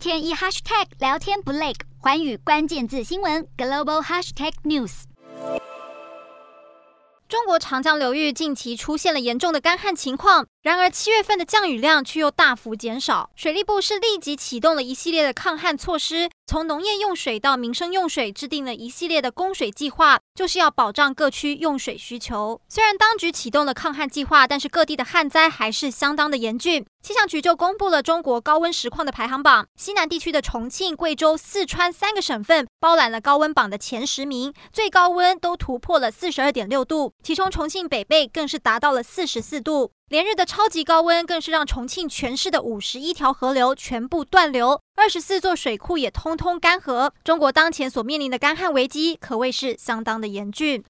天一 hashtag 聊天不累，寰宇关键字新闻 global hashtag news。中国长江流域近期出现了严重的干旱情况，然而七月份的降雨量却又大幅减少。水利部是立即启动了一系列的抗旱措施。从农业用水到民生用水，制定了一系列的供水计划，就是要保障各区用水需求。虽然当局启动了抗旱计划，但是各地的旱灾还是相当的严峻。气象局就公布了中国高温实况的排行榜，西南地区的重庆、贵州、四川三个省份包揽了高温榜的前十名，最高温都突破了四十二点六度，其中重庆北碚更是达到了四十四度。连日的超级高温，更是让重庆全市的五十一条河流全部断流，二十四座水库也通通干涸。中国当前所面临的干旱危机，可谓是相当的严峻。